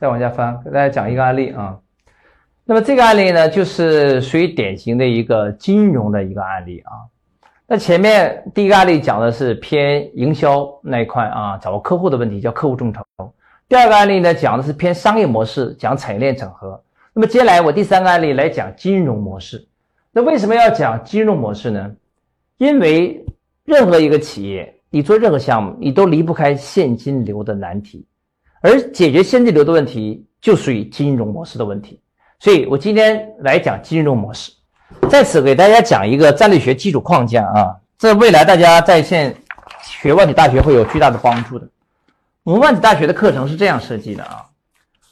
再往下翻，给大家讲一个案例啊。那么这个案例呢，就是属于典型的一个金融的一个案例啊。那前面第一个案例讲的是偏营销那一块啊，找客户的问题叫客户众筹。第二个案例呢，讲的是偏商业模式，讲产业链整合。那么接下来我第三个案例来讲金融模式。那为什么要讲金融模式呢？因为任何一个企业，你做任何项目，你都离不开现金流的难题，而解决现金流的问题，就属于金融模式的问题。所以我今天来讲金融模式，在此给大家讲一个战略学基础框架啊，这未来大家在线学万体大学会有巨大的帮助的。我们万体大学的课程是这样设计的啊，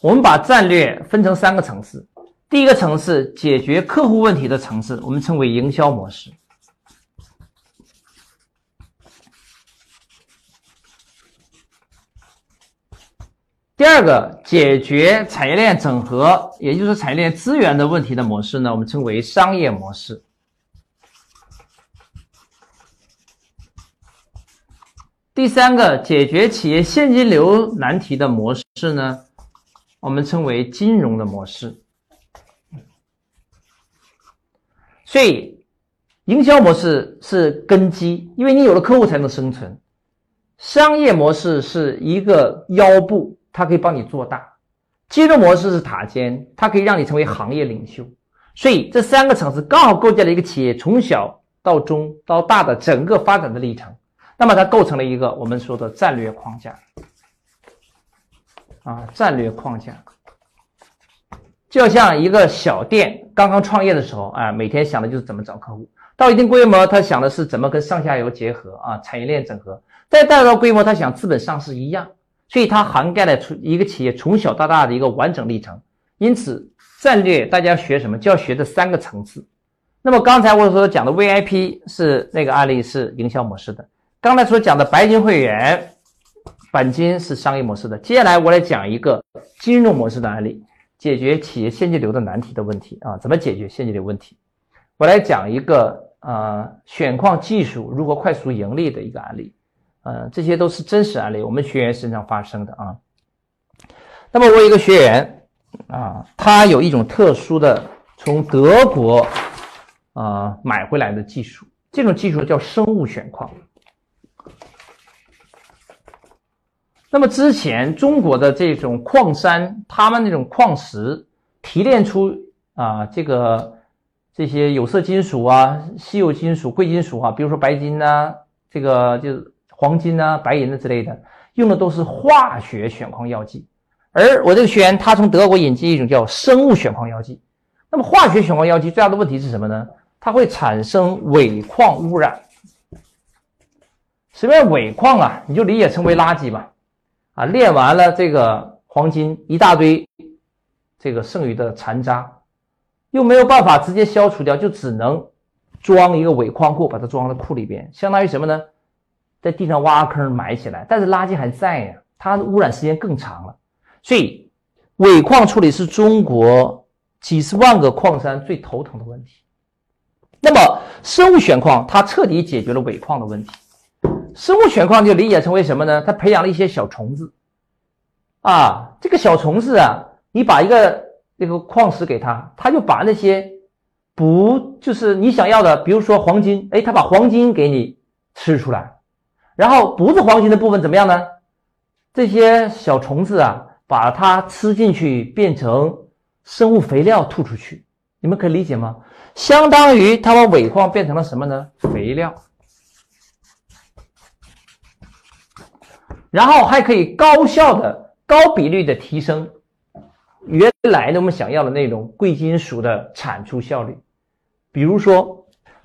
我们把战略分成三个层次。第一个层次，解决客户问题的层次，我们称为营销模式。第二个，解决产业链整合，也就是产业链资源的问题的模式呢，我们称为商业模式。第三个，解决企业现金流难题的模式呢，我们称为金融的模式。所以，营销模式是根基，因为你有了客户才能生存。商业模式是一个腰部，它可以帮你做大。金融模式是塔尖，它可以让你成为行业领袖。所以，这三个层次刚好构建了一个企业从小到中到大的整个发展的历程。那么，它构成了一个我们说的战略框架。啊，战略框架。就像一个小店刚刚创业的时候，啊，每天想的就是怎么找客户。到一定规模，他想的是怎么跟上下游结合啊，产业链整合。再大到规模，他想资本上市一样。所以它涵盖了从一个企业从小到大的一个完整历程。因此，战略大家学什么，就要学这三个层次。那么刚才我所讲的 VIP 是那个案例是营销模式的，刚才所讲的白金会员本金是商业模式的。接下来我来讲一个金融模式的案例。解决企业现金流的难题的问题啊，怎么解决现金流问题？我来讲一个呃选矿技术如何快速盈利的一个案例，呃，这些都是真实案例，我们学员身上发生的啊。那么我有一个学员啊，他有一种特殊的从德国啊买回来的技术，这种技术叫生物选矿。那么之前中国的这种矿山，他们那种矿石提炼出啊，这个这些有色金属啊、稀有金属、贵金属啊，比如说白金呐，这个就黄金呐、白银的之类的，用的都是化学选矿药剂。而我这个学员他从德国引进一种叫生物选矿药剂。那么化学选矿药剂最大的问题是什么呢？它会产生尾矿污染。什么叫尾矿啊？你就理解成为垃圾吧。啊，炼完了这个黄金一大堆，这个剩余的残渣，又没有办法直接消除掉，就只能装一个尾矿库，把它装在库里边，相当于什么呢？在地上挖坑埋起来，但是垃圾还在呀，它污染时间更长了。所以，尾矿处理是中国几十万个矿山最头疼的问题。那么，生物选矿它彻底解决了尾矿的问题。生物选矿就理解成为什么呢？它培养了一些小虫子，啊，这个小虫子啊，你把一个那个矿石给它，它就把那些不就是你想要的，比如说黄金，哎，它把黄金给你吃出来，然后不是黄金的部分怎么样呢？这些小虫子啊，把它吃进去变成生物肥料吐出去，你们可以理解吗？相当于它把尾矿变成了什么呢？肥料。然后还可以高效的、高比率的提升原来的我们想要的那种贵金属的产出效率。比如说，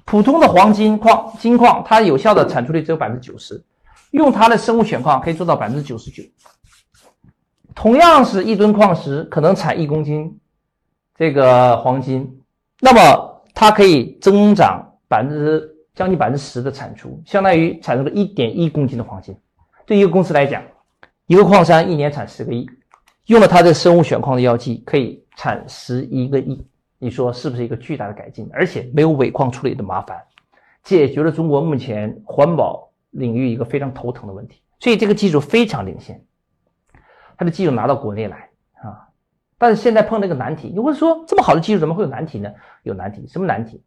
普通的黄金矿、金矿，它有效的产出率只有百分之九十，用它的生物选矿可以做到百分之九十九。同样是一吨矿石，可能产一公斤这个黄金，那么它可以增长百分之将近百分之十的产出，相当于产出了一点一公斤的黄金。对一个公司来讲，一个矿山一年产十个亿，用了它的生物选矿的药剂，可以产十一个亿。你说是不是一个巨大的改进？而且没有尾矿处理的麻烦，解决了中国目前环保领域一个非常头疼的问题。所以这个技术非常领先，它的技术拿到国内来啊，但是现在碰到一个难题，你会说这么好的技术怎么会有难题呢？有难题，什么难题？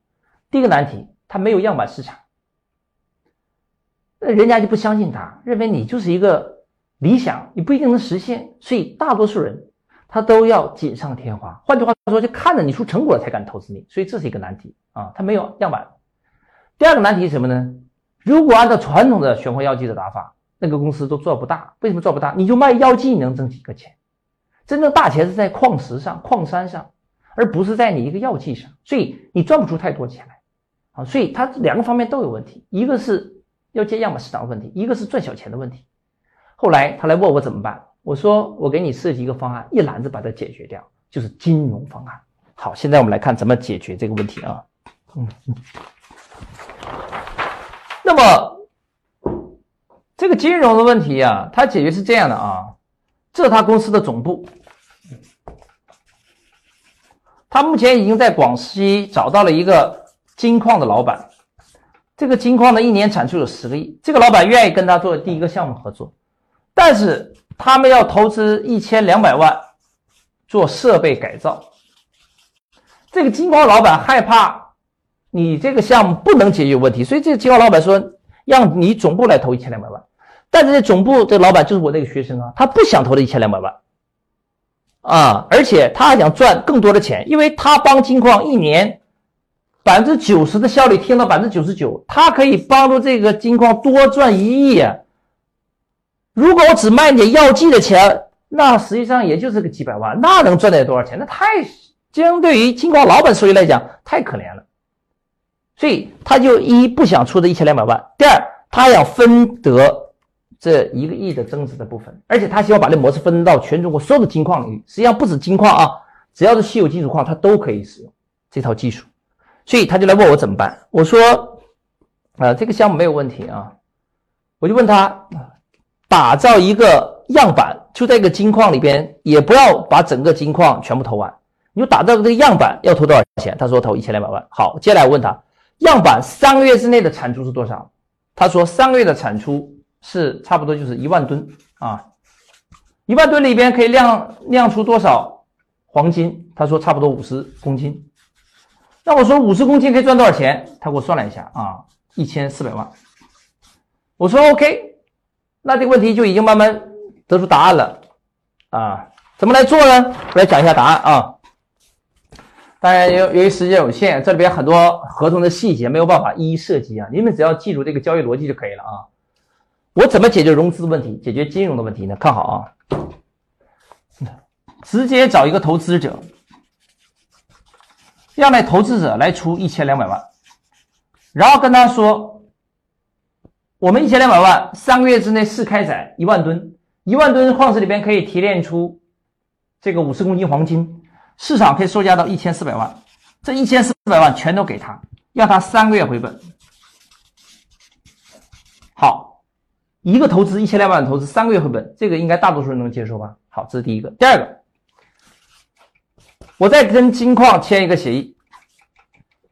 第一个难题，它没有样板市场，那人家就不相信他，认为你就是一个理想，你不一定能实现，所以大多数人他都要锦上添花。换句话说，就看着你出成果了才敢投资你，所以这是一个难题啊，他没有样板。第二个难题是什么呢？如果按照传统的玄活药剂的打法，那个公司都做不大。为什么做不大？你就卖药剂，你能挣几个钱？真正大钱是在矿石上、矿山上，而不是在你一个药剂上，所以你赚不出太多钱来。啊，所以它两个方面都有问题，一个是要接样板市场的问题，一个是赚小钱的问题。后来他来问我怎么办，我说我给你设计一个方案，一揽子把它解决掉，就是金融方案。好，现在我们来看怎么解决这个问题啊。嗯嗯。那么这个金融的问题啊，它解决是这样的啊，这是他公司的总部，他目前已经在广西找到了一个。金矿的老板，这个金矿呢一年产出有十个亿，这个老板愿意跟他做第一个项目合作，但是他们要投资一千两百万做设备改造。这个金矿老板害怕你这个项目不能解决问题，所以这个金矿老板说让你总部来投一千两百万，但是这总部这老板就是我那个学生啊，他不想投这一千两百万啊，而且他还想赚更多的钱，因为他帮金矿一年。百分之九十的效率，听到百分之九十九，他可以帮助这个金矿多赚一亿。如果我只卖点药剂的钱，那实际上也就是个几百万，那能赚点多少钱？那太相对于金矿老板收益来讲太可怜了。所以他就一不想出这一千两百万，第二他想分得这一个亿的增值的部分，而且他希望把这模式分到全中国所有的金矿领域。实际上不止金矿啊，只要是稀有金属矿，它都可以使用这套技术。所以他就来问我怎么办？我说，啊，这个项目没有问题啊。我就问他，打造一个样板，就在一个金矿里边，也不要把整个金矿全部投完，你就打造这个样板，要投多少钱？他说投一千两百万。好，接下来我问他，样板三个月之内的产出是多少？他说三个月的产出是差不多就是一万吨啊，一万吨里边可以酿酿出多少黄金？他说差不多五十公斤。那我说五十公斤可以赚多少钱？他给我算了一下啊，一千四百万。我说 OK，那这个问题就已经慢慢得出答案了啊。怎么来做呢？我来讲一下答案啊。当然，由由于时间有限，这里边很多合同的细节没有办法一一涉及啊。你们只要记住这个交易逻辑就可以了啊。我怎么解决融资问题？解决金融的问题呢？看好啊，直接找一个投资者。让那投资者来出一千两百万，然后跟他说：“我们一千两百万三个月之内试开采一万吨，一万吨矿石里边可以提炼出这个五十公斤黄金，市场可以售价到一千四百万，这一千四百万全都给他，让他三个月回本。好，一个投资一千两百万投资三个月回本，这个应该大多数人能接受吧？好，这是第一个。第二个。”我再跟金矿签一个协议，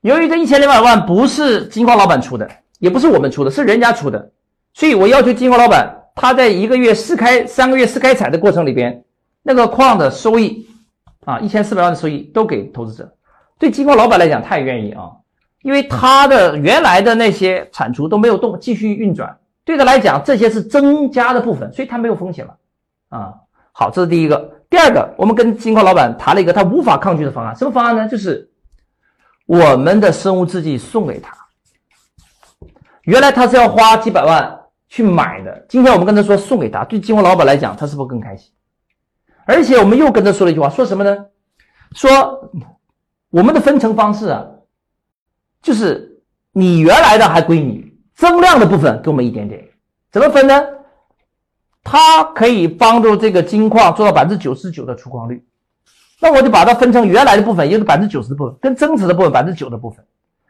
由于这一千两百万不是金矿老板出的，也不是我们出的，是人家出的，所以我要求金矿老板他在一个月试开、三个月试开采的过程里边，那个矿的收益啊，一千四百万的收益都给投资者。对金矿老板来讲，他也愿意啊，因为他的原来的那些产出都没有动，继续运转，对他来讲这些是增加的部分，所以他没有风险了啊。好，这是第一个。第二个，我们跟金矿老板谈了一个他无法抗拒的方案，什么方案呢？就是我们的生物制剂送给他。原来他是要花几百万去买的，今天我们跟他说送给他，对金矿老板来讲，他是不是更开心？而且我们又跟他说了一句话，说什么呢？说我们的分成方式啊，就是你原来的还归你，增量的部分给我们一点点，怎么分呢？它可以帮助这个金矿做到百分之九十九的出矿率，那我就把它分成原来的部分，也就是百分之九十的部分，跟增值的部分百分之九的部分。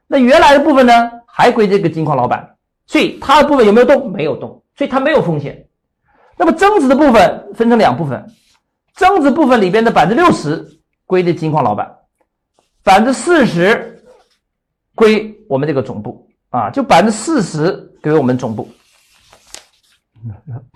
那原来的部分呢，还归这个金矿老板，所以它的部分有没有动？没有动，所以它没有风险。那么增值的部分分成两部分，增值部分里边的百分之六十归这金矿老板，百分之四十归我们这个总部啊，就百分之四十归我们总部。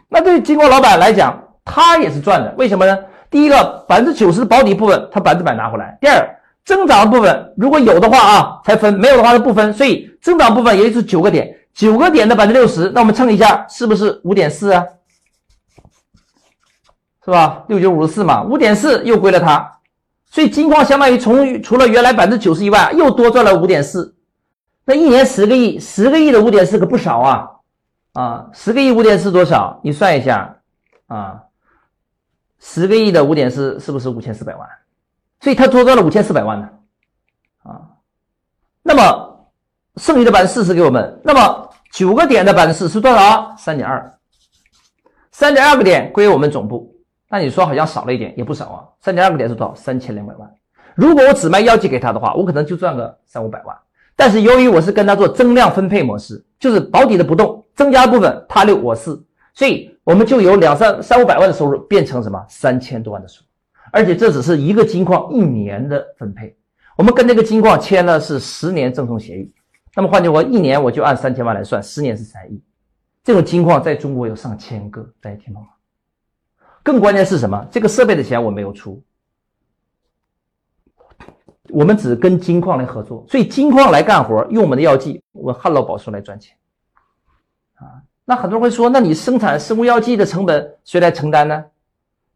那对于金矿老板来讲，他也是赚的。为什么呢？第一个百分之九十保底部分，他百分之百拿回来；第二，增长的部分如果有的话啊，才分；没有的话是不分。所以增长部分也就是九个点，九个点的百分之六十，那我们乘一下，是不是五点四啊？是吧？六九五十四嘛，五点四又归了它，所以金矿相当于从除了原来百分之九十以外，又多赚了五点四。那一年十个亿，十个亿的五点四可不少啊！啊，十个亿五点四多少？你算一下啊，十个亿的五点四是不是五千四百万？所以他多赚了五千四百万呢啊。那么剩余的百分之四十给我们，那么九个点的百分之四是多少？三点二，三点二个点归我们总部。那你说好像少了一点，也不少啊。三点二个点是多少？三千两百万。如果我只卖药剂给他的话，我可能就赚个三五百万。但是由于我是跟他做增量分配模式，就是保底的不动，增加部分他六我四，所以我们就有两三三五百万的收入变成什么三千多万的收入，而且这只是一个金矿一年的分配，我们跟这个金矿签了是十年赠送协议，那么换句话，一年我就按三千万来算，十年是三亿，这种金矿在中国有上千个，大家听懂吗？更关键是什么？这个设备的钱我没有出。我们只跟金矿来合作，所以金矿来干活，用我们的药剂，我们汉老宝说来赚钱，啊，那很多人会说，那你生产生物药剂的成本谁来承担呢？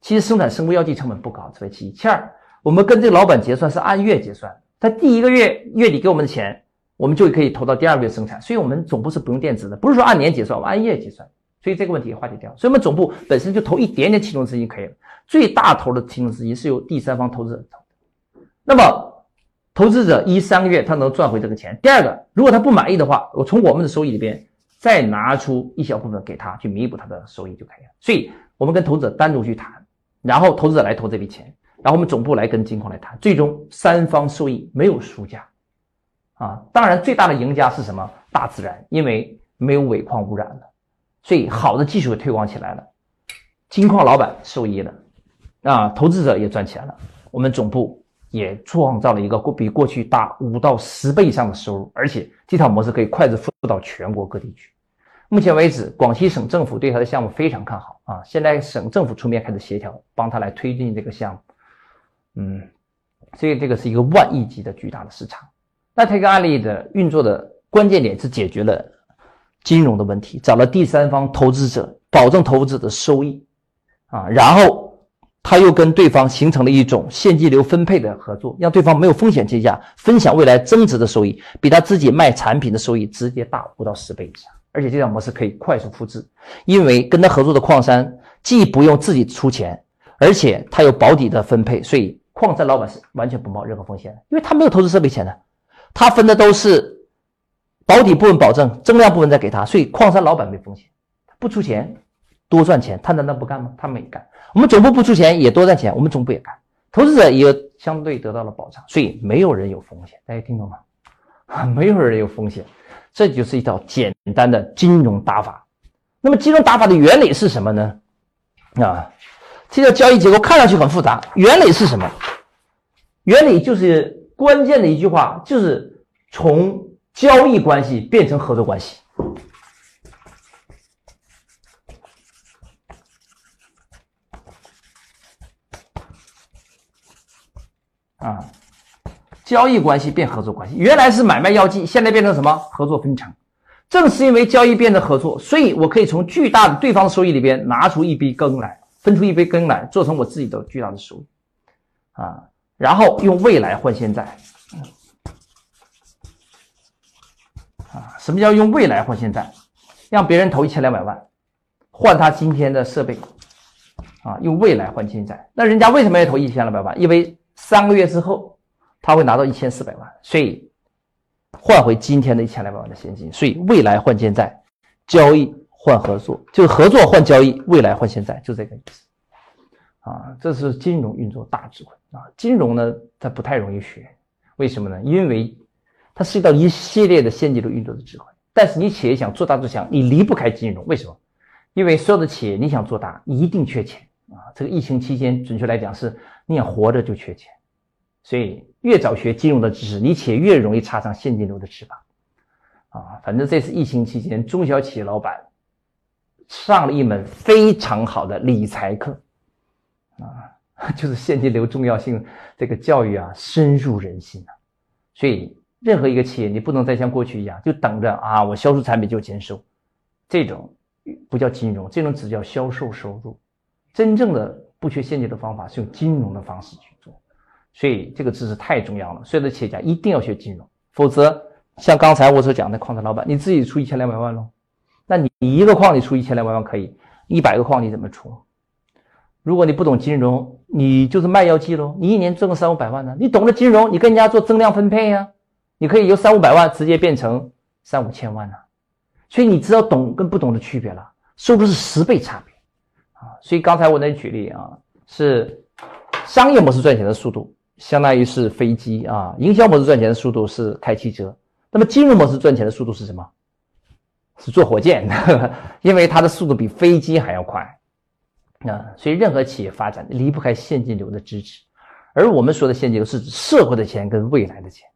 其实生产生物药剂成本不高，这为其一。其二，我们跟这个老板结算是按月结算，他第一个月月底给我们的钱，我们就可以投到第二个月生产，所以我们总部是不用垫资的，不是说按年结算，我按月结算，所以这个问题也化解掉。所以我们总部本身就投一点点启动资金可以了，最大头的启动资金是由第三方投资者投，那么。投资者一三个月他能赚回这个钱。第二个，如果他不满意的话，我从我们的收益里边再拿出一小部分给他去弥补他的收益就可以了。所以，我们跟投资者单独去谈，然后投资者来投这笔钱，然后我们总部来跟金矿来谈，最终三方受益，没有输家。啊，当然最大的赢家是什么？大自然，因为没有尾矿污染了，所以好的技术推广起来了，金矿老板受益了，啊，投资者也赚钱了，我们总部。也创造了一个过比过去大五到十倍以上的收入，而且这套模式可以快速复制到全国各地去。目前为止，广西省政府对他的项目非常看好啊！现在省政府出面开始协调，帮他来推进这个项目。嗯，所以这个是一个万亿级的巨大的市场。那这个案例的运作的关键点是解决了金融的问题，找了第三方投资者，保证投资者的收益啊，然后。他又跟对方形成了一种现金流分配的合作，让对方没有风险之下分享未来增值的收益，比他自己卖产品的收益直接大五到十倍以上。而且这种模式可以快速复制，因为跟他合作的矿山既不用自己出钱，而且他有保底的分配，所以矿山老板是完全不冒任何风险的，因为他没有投资设备钱的，他分的都是保底部分保证，增量部分再给他，所以矿山老板没风险，不出钱。多赚钱，他难道不干吗？他们也干。我们总部不出钱也多赚钱，我们总部也干。投资者也相对得到了保障，所以没有人有风险。大家听懂吗？没有人有风险，这就是一套简单的金融打法。那么金融打法的原理是什么呢？啊，这个交易结构看上去很复杂，原理是什么？原理就是关键的一句话，就是从交易关系变成合作关系。啊，交易关系变合作关系，原来是买卖药剂，现在变成什么？合作分成。正是因为交易变成合作，所以我可以从巨大的对方收益里边拿出一杯羹来，分出一杯羹来，做成我自己的巨大的收益。啊，然后用未来换现在。啊，什么叫用未来换现在？让别人投一千两百万，换他今天的设备。啊，用未来换现在。那人家为什么要投一千两百万？因为三个月之后，他会拿到一千四百万，所以换回今天的一千两百万的现金。所以未来换现在，交易换合作，就是合作换交易，未来换现在，就这个意思。啊，这是金融运作大智慧啊！金融呢，它不太容易学，为什么呢？因为它涉及到一系列的现金流运作的智慧。但是你企业想做大做强，你离不开金融。为什么？因为所有的企业你想做大，一定缺钱啊！这个疫情期间，准确来讲是。你想活着就缺钱，所以越早学金融的知识，你且越容易插上现金流的翅膀。啊，反正这次疫情期间，中小企业老板上了一门非常好的理财课。啊，就是现金流重要性这个教育啊深入人心啊。所以任何一个企业，你不能再像过去一样，就等着啊我销售产品就减收，这种不叫金融，这种只叫销售收入。真正的不缺现金的方法是用金融的方式去做。所以这个知识太重要了，所有的企业家一定要学金融，否则像刚才我所讲的矿产老板，你自己出一千两百万喽，那你一个矿你出一千两百万可以，一百个矿你怎么出？如果你不懂金融，你就是卖药剂喽，你一年挣个三五百万呢？你懂了金融，你跟人家做增量分配呀，你可以由三五百万直接变成三五千万呢。所以你知道懂跟不懂的区别了，收入是十倍差别啊。所以刚才我那举例啊，是商业模式赚钱的速度。相当于是飞机啊，营销模式赚钱的速度是开汽车，那么金融模式赚钱的速度是什么？是坐火箭，因为它的速度比飞机还要快啊。所以任何企业发展离不开现金流的支持，而我们说的现金流是指社会的钱跟未来的钱，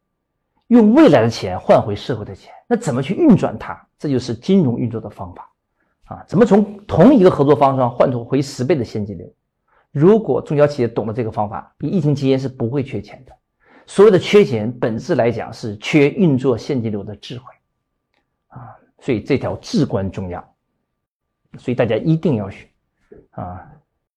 用未来的钱换回社会的钱，那怎么去运转它？这就是金融运作的方法啊。怎么从同一个合作方上换出回十倍的现金流？如果中小企业懂得这个方法，你疫情期间是不会缺钱的。所有的缺钱，本质来讲是缺运作现金流的智慧啊，所以这条至关重要，所以大家一定要学啊。